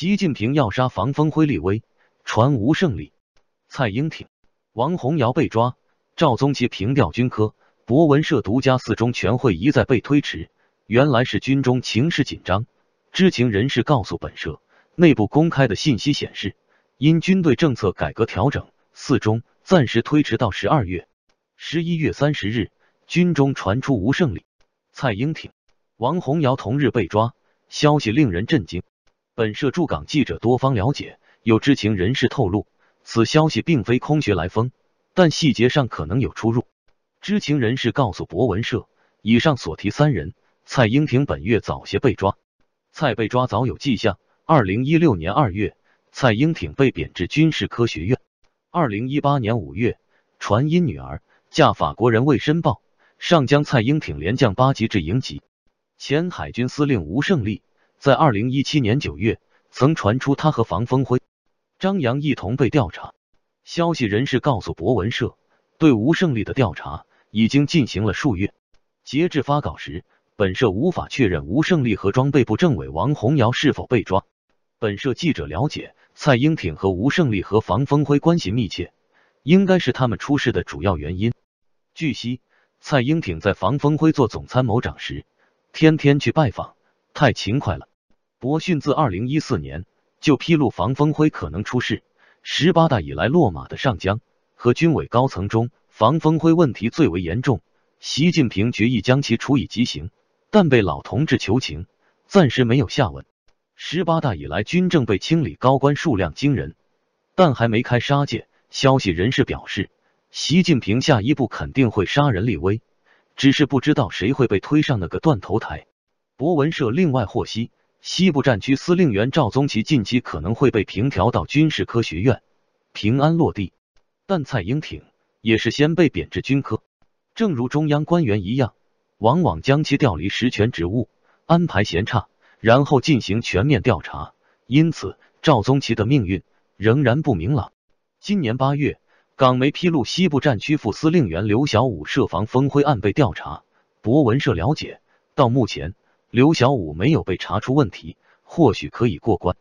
习近平要杀防风辉立威，传吴胜利。蔡英挺、王洪尧被抓，赵宗奇平调军科，博文社独家四中全会一再被推迟。原来是军中情势紧张。知情人士告诉本社，内部公开的信息显示，因军队政策改革调整，四中暂时推迟到十二月。十一月三十日，军中传出吴胜利、蔡英挺、王洪尧同日被抓，消息令人震惊。本社驻港记者多方了解，有知情人士透露，此消息并非空穴来风，但细节上可能有出入。知情人士告诉博文社，以上所提三人，蔡英挺本月早些被抓，蔡被抓早有迹象。二零一六年二月，蔡英挺被贬至军事科学院。二零一八年五月，传因女儿嫁法国人未申报，上将蔡英挺连降八级至营级。前海军司令吴胜利。在二零一七年九月，曾传出他和房峰辉、张扬一同被调查。消息人士告诉博文社，对吴胜利的调查已经进行了数月。截至发稿时，本社无法确认吴胜利和装备部政委王洪尧是否被抓。本社记者了解，蔡英挺和吴胜利和房峰辉关系密切，应该是他们出事的主要原因。据悉，蔡英挺在房峰辉做总参谋长时，天天去拜访，太勤快了。博讯自二零一四年就披露房峰辉可能出事，十八大以来落马的上将和军委高层中，房峰辉问题最为严重。习近平决议将其处以极刑，但被老同志求情，暂时没有下文。十八大以来，军政被清理高官数量惊人，但还没开杀戒。消息人士表示，习近平下一步肯定会杀人立威，只是不知道谁会被推上那个断头台。博文社另外获悉。西部战区司令员赵宗奇近期可能会被平调到军事科学院，平安落地。但蔡英挺也是先被贬至军科，正如中央官员一样，往往将其调离实权职务，安排闲差，然后进行全面调查。因此，赵宗奇的命运仍然不明朗。今年八月，港媒披露西部战区副司令员刘小武涉防风辉案被调查。博文社了解，到目前。刘小五没有被查出问题，或许可以过关。